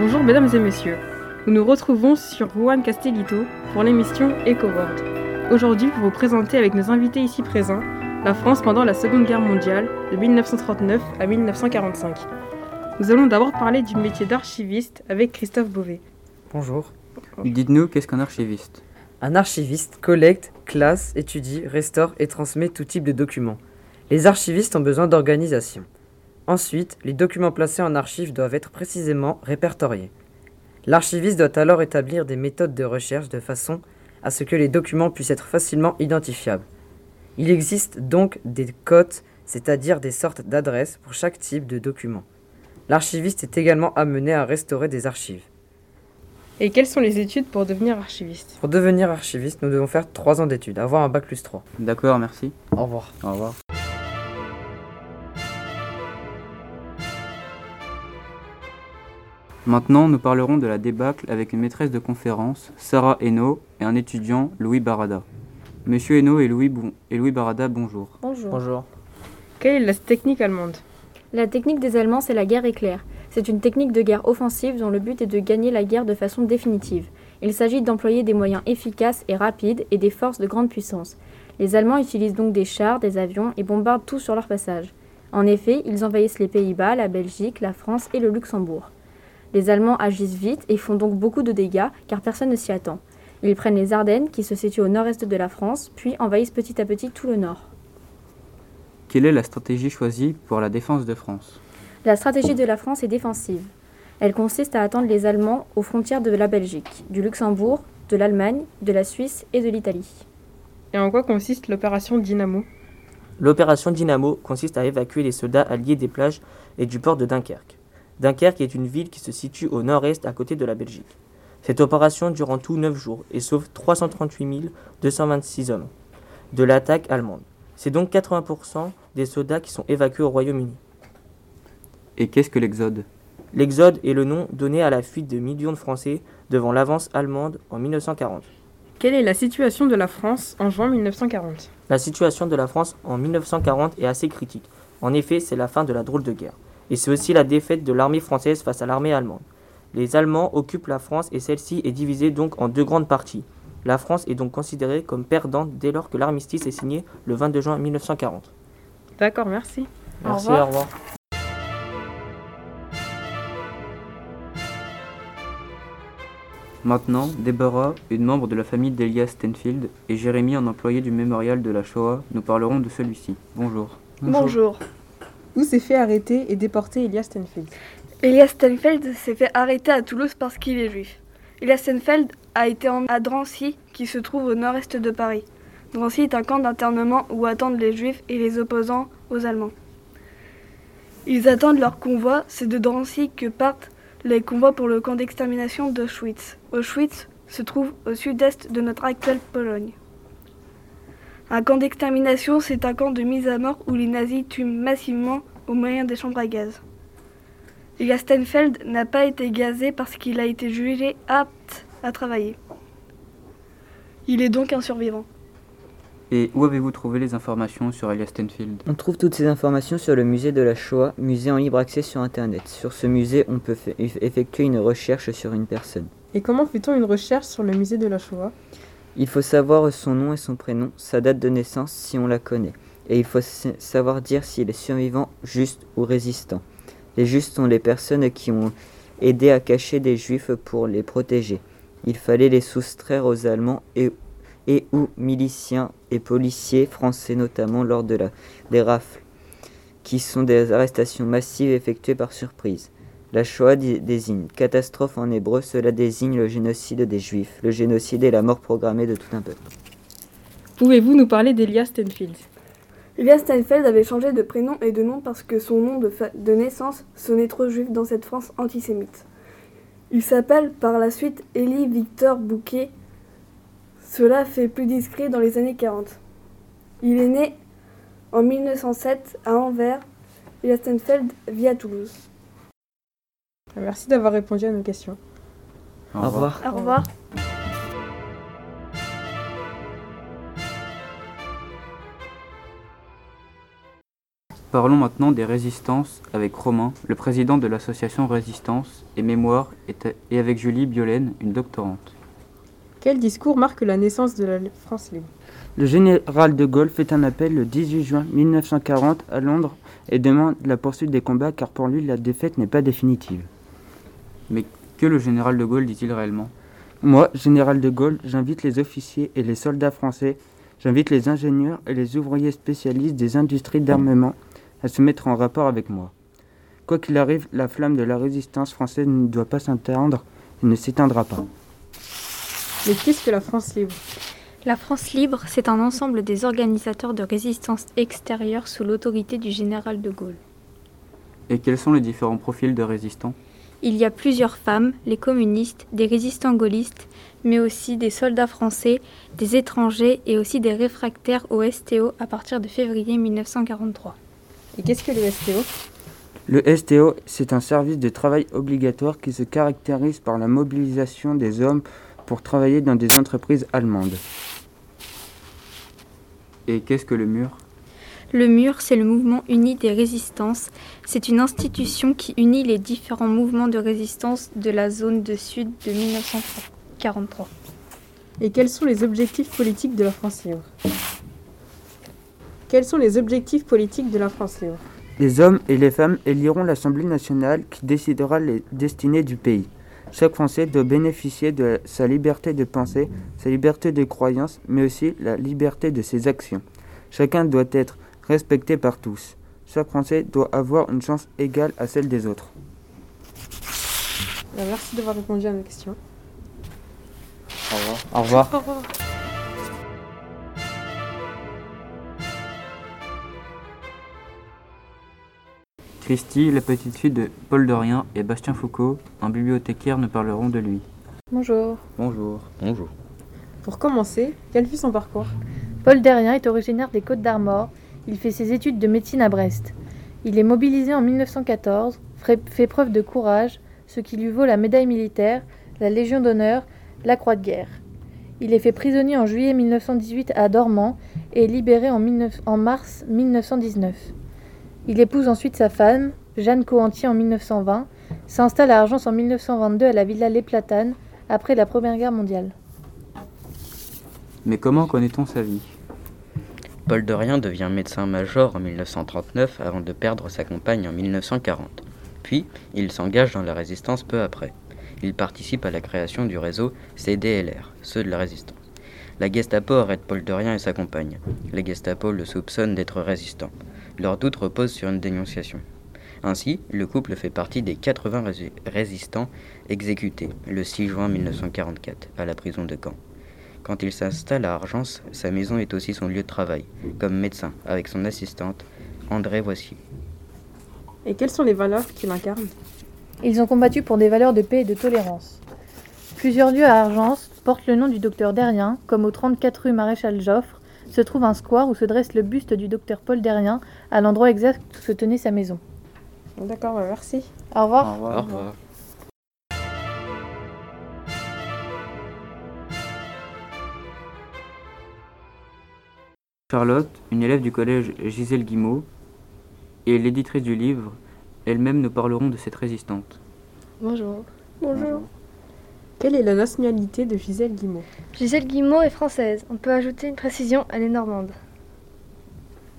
Bonjour mesdames et messieurs. Nous nous retrouvons sur Juan Castellito pour l'émission EcoWorld. Aujourd'hui, pour vous présenter avec nos invités ici présents la France pendant la Seconde Guerre mondiale de 1939 à 1945. Nous allons d'abord parler du métier d'archiviste avec Christophe Beauvais. Bonjour. Dites-nous, qu'est-ce qu'un archiviste? Un archiviste collecte, classe, étudie, restaure et transmet tout type de documents. Les archivistes ont besoin d'organisation. Ensuite, les documents placés en archive doivent être précisément répertoriés. L'archiviste doit alors établir des méthodes de recherche de façon à ce que les documents puissent être facilement identifiables. Il existe donc des codes, c'est-à-dire des sortes d'adresses pour chaque type de document. L'archiviste est également amené à restaurer des archives. Et quelles sont les études pour devenir archiviste? Pour devenir archiviste, nous devons faire 3 ans d'études, avoir un bac plus 3. D'accord, merci. Au revoir. Au revoir. Maintenant, nous parlerons de la débâcle avec une maîtresse de conférence, Sarah Hainaut, et un étudiant, Louis Barada. Monsieur Hainaut et Louis, Bon- et Louis Barada, bonjour. Bonjour. Bonjour. Quelle est la technique allemande? La technique des Allemands, c'est la guerre éclair. C'est une technique de guerre offensive dont le but est de gagner la guerre de façon définitive. Il s'agit d'employer des moyens efficaces et rapides et des forces de grande puissance. Les Allemands utilisent donc des chars, des avions et bombardent tout sur leur passage. En effet, ils envahissent les Pays-Bas, la Belgique, la France et le Luxembourg. Les Allemands agissent vite et font donc beaucoup de dégâts car personne ne s'y attend. Ils prennent les Ardennes qui se situent au nord-est de la France, puis envahissent petit à petit tout le nord. Quelle est la stratégie choisie pour la défense de France? La stratégie de la France est défensive. Elle consiste à attendre les Allemands aux frontières de la Belgique, du Luxembourg, de l'Allemagne, de la Suisse et de l'Italie. Et en quoi consiste l'opération Dynamo? L'opération Dynamo consiste à évacuer les soldats alliés des plages et du port de Dunkerque. Dunkerque est une ville qui se situe au nord-est à côté de la Belgique. Cette opération dure en tout 9 jours et sauve 338 226 hommes de l'attaque allemande. C'est donc 80% des soldats qui sont évacués au Royaume-Uni. Et qu'est-ce que l'exode? L'exode est le nom donné à la fuite de millions de Français devant l'avance allemande en 1940. Quelle est la situation de la France en juin 1940 La situation de la France en 1940 est assez critique. En effet, c'est la fin de la drôle de guerre. Et c'est aussi la défaite de l'armée française face à l'armée allemande. Les Allemands occupent la France et celle-ci est divisée donc en deux grandes parties. La France est donc considérée comme perdante dès lors que l'armistice est signé le 22 juin 1940. D'accord, merci. Merci, revoir. au revoir. Maintenant, Deborah, une membre de la famille d'Elias Stenfield, et Jérémy, un employé du mémorial de la Shoah, nous parlerons de celui-ci. Bonjour. Bonjour. Où s'est fait arrêter et déporter Elias Stenfield Elias Stenfeld s'est fait arrêter à Toulouse parce qu'il est juif. Elias Stenfeld a été emmené à Drancy, qui se trouve au nord-est de Paris. Drancy est un camp d'internement où attendent les juifs et les opposants aux Allemands. Ils attendent leur convoi, c'est de Drancy que partent les convois pour le camp d'extermination d'Auschwitz. Auschwitz se trouve au sud-est de notre actuelle Pologne. Un camp d'extermination, c'est un camp de mise à mort où les nazis tuent massivement au moyen des chambres à gaz. Elias Stenfeld n'a pas été gazé parce qu'il a été jugé apte à travailler. Il est donc un survivant. Et où avez-vous trouvé les informations sur Elias Stenfield On trouve toutes ces informations sur le musée de la Shoah, musée en libre accès sur Internet. Sur ce musée, on peut effectuer une recherche sur une personne. Et comment fait-on une recherche sur le musée de la Shoah? Il faut savoir son nom et son prénom, sa date de naissance si on la connaît. Et il faut sa- savoir dire s'il est survivant, juste ou résistant. Les justes sont les personnes qui ont aidé à cacher des juifs pour les protéger. Il fallait les soustraire aux Allemands et, et ou miliciens et policiers français notamment lors des rafles, qui sont des arrestations massives effectuées par surprise. La Shoah dé- désigne catastrophe en hébreu, cela désigne le génocide des Juifs. Le génocide est la mort programmée de tout un peuple. Pouvez-vous nous parler d'Elias Stenfield Elias Stenfeld avait changé de prénom et de nom parce que son nom de, naissance sonnait trop juif dans cette France antisémite. Il s'appelle par la suite Élie Victor Bouquet. Cela fait plus discret dans les années 40. Il est né en 1907 à Anvers. Elias Stenfeld vit à Toulouse. Merci d'avoir répondu à nos questions. Au revoir. Au revoir. Parlons maintenant des résistances avec Romain, le président de l'association Résistance et Mémoire, et avec Julie Biolène, une doctorante. Quel discours marque la naissance de la France libre? Le général de Gaulle fait un appel le 18 juin 1940 à Londres et demande la poursuite des combats car pour lui la défaite n'est pas définitive. Mais que le général de Gaulle dit-il réellement? Moi, général de Gaulle, j'invite les officiers et les soldats français, j'invite les ingénieurs et les ouvriers spécialistes des industries d'armement à se mettre en rapport avec moi. Quoi qu'il arrive, la flamme de la résistance française ne doit pas s'éteindre et ne s'éteindra pas. Mais qu'est-ce que la France libre? La France libre, c'est un ensemble des organisateurs de résistance extérieure sous l'autorité du général de Gaulle. Et quels sont les différents profils de résistants? Il y a plusieurs femmes, les communistes, des résistants gaullistes, mais aussi des soldats français, des étrangers et aussi des réfractaires au STO à partir de février 1943. Et qu'est-ce que le STO Le STO, c'est un service de travail obligatoire qui se caractérise par la mobilisation des hommes pour travailler dans des entreprises allemandes. Et qu'est-ce que le mur? Le mur, c'est le mouvement uni des résistances. C'est une institution qui unit les différents mouvements de résistance de la zone de sud de 1943. Et quels sont les objectifs politiques de la France libre? Quels sont les objectifs politiques de la France libre? Les hommes et les femmes éliront l'Assemblée nationale qui décidera les destinées du pays. Chaque Français doit bénéficier de sa liberté de penser, sa liberté de croyance, mais aussi la liberté de ses actions. Chacun doit être respecté par tous. Chaque Français doit avoir une chance égale à celle des autres. Euh, Merci d'avoir répondu à mes questions. Au revoir. Au revoir. Au revoir. Christy, la petite fille de Paul Dorien et Bastien Foucault, un bibliothécaire, nous parleront de lui. Bonjour. Bonjour. Bonjour. Pour commencer, quel fut son parcours? Paul Derrien est originaire des Côtes d'Armor. Il fait ses études de médecine à Brest. Il est mobilisé en 1914, fait preuve de courage, ce qui lui vaut la médaille militaire, la Légion d'honneur, la Croix de guerre. Il est fait prisonnier en juillet 1918 à Dormans et libéré en, 19 en mars 1919. Il épouse ensuite sa femme, Jeanne Coantier, en 1920, s'installe à Argence en 1922 à la villa Les Platanes après la Première Guerre mondiale. Mais comment connaît-on sa vie? Paul Dorien devient médecin-major en 1939 avant de perdre sa compagne en 1940. Puis, il s'engage dans la résistance peu après. Il participe à la création du réseau CDLR, ceux de la résistance. La Gestapo arrête Paul Dorien et sa compagne. La Gestapo le soupçonne d'être résistant. Leur doute repose sur une dénonciation. Ainsi, le couple fait partie des 80 rési- résistants exécutés le 6 juin 1944 à la prison de Caen. Quand il s'installe à Argence, sa maison est aussi son lieu de travail, comme médecin, avec son assistante, André Voici. Et quelles sont les valeurs qu'il incarne? Ils ont combattu pour des valeurs de paix et de tolérance. Plusieurs lieux à Argence portent le nom du docteur Derrien, comme au 34 rue Maréchal Joffre, se trouve un square où se dresse le buste du docteur Paul Derrien, à l'endroit exact où se tenait sa maison. D'accord, bah, merci. Au revoir. revoir. Au revoir. Charlotte, une élève du collège Gisèle Guimau, et l'éditrice du livre, elles-mêmes nous parleront de cette résistante. Bonjour. Bonjour. Quelle est la nationalité de Gisèle Guimau? Gisèle Guimau est française. On peut ajouter une précision, elle est normande.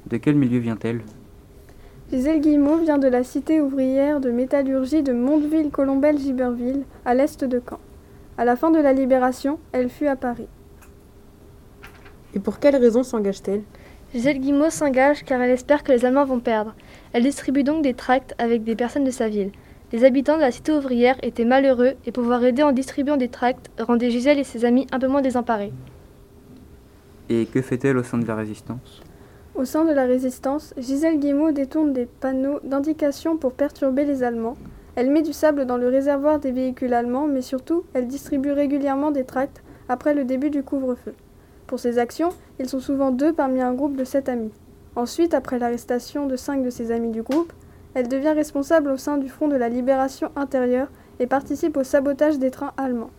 De quel milieu vient-elle? Gisèle Guillemot vient de la cité ouvrière de métallurgie de Mondeville-Colombelle-Giberville, à l'est de Caen. À la fin de la Libération, elle fut à Paris. Et pour quelle raison s'engage-t-elle? Gisèle Guillemot s'engage car elle espère que les Allemands vont perdre. Elle distribue donc des tracts avec des personnes de sa ville. Les habitants de la cité ouvrière étaient malheureux et pouvoir aider en distribuant des tracts rendait Gisèle et ses amis un peu moins désemparés. Et que fait-elle au sein de la résistance? Au sein de la résistance, Gisèle Guillemot détourne des panneaux d'indication pour perturber les Allemands. Elle met du sable dans le réservoir des véhicules allemands, mais surtout, elle distribue régulièrement des tracts après le début du couvre-feu. Pour ces actions, ils sont souvent deux parmi un groupe de sept amis. Ensuite, après l'arrestation de cinq de ses amis du groupe, elle devient responsable au sein du Front de la Libération intérieure et participe au sabotage des trains allemands.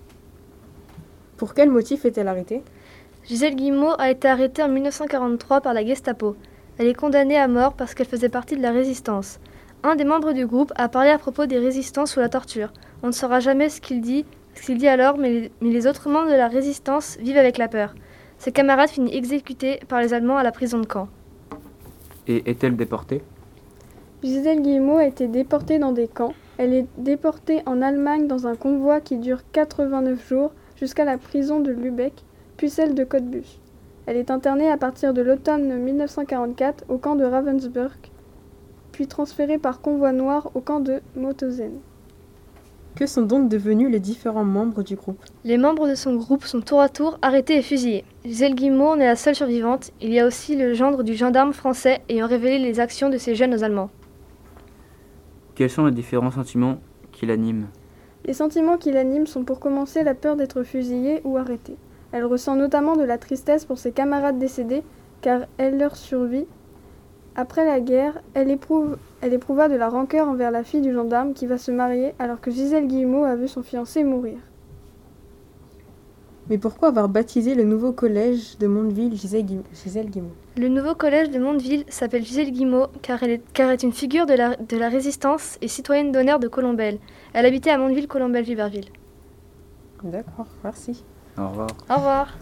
Pour quel motif est-elle arrêtée? Gisèle Guillemot a été arrêtée en 1943 par la Gestapo. Elle est condamnée à mort parce qu'elle faisait partie de la résistance. Un des membres du groupe a parlé à propos des résistants sous la torture. On ne saura jamais ce qu'il dit, ce qu'il dit alors, mais les, mais les autres membres de la résistance vivent avec la peur. Ses camarades finissent exécutés par les Allemands à la prison de Caen. Et est-elle déportée? Gisèle Guillemot a été déportée dans des camps. Elle est déportée en Allemagne dans un convoi qui dure 89 jours jusqu'à la prison de Lübeck, puis celle de Cottbus. Elle est internée à partir de l'automne 1944 au camp de Ravensbrück, puis transférée par convoi noir au camp de Mauthausen. Que sont donc devenus les différents membres du groupe Les membres de son groupe sont tour à tour arrêtés et fusillés. Gisèle en est la seule survivante. Il y a aussi le gendre du gendarme français ayant révélé les actions de ces jeunes aux Allemands. Quels sont les différents sentiments qui l'animent? Les sentiments qui l'animent sont pour commencer la peur d'être fusillée ou arrêtée. Elle ressent notamment de la tristesse pour ses camarades décédés car elle leur survit. Après la guerre, elle, éprouve, elle éprouva de la rancœur envers la fille du gendarme qui va se marier alors que Gisèle Guillemot a vu son fiancé mourir. Mais pourquoi avoir baptisé le nouveau collège de Mondeville Gisèle Guim- Gisèle Guillemot? Le nouveau collège de Mondeville s'appelle Gisèle Guillemot car elle est, car elle est une figure de la, de la résistance et citoyenne d'honneur de Colombelle. Elle habitait à Mondeville, Colombelle, Viberville. D'accord, merci. Au revoir. Au revoir.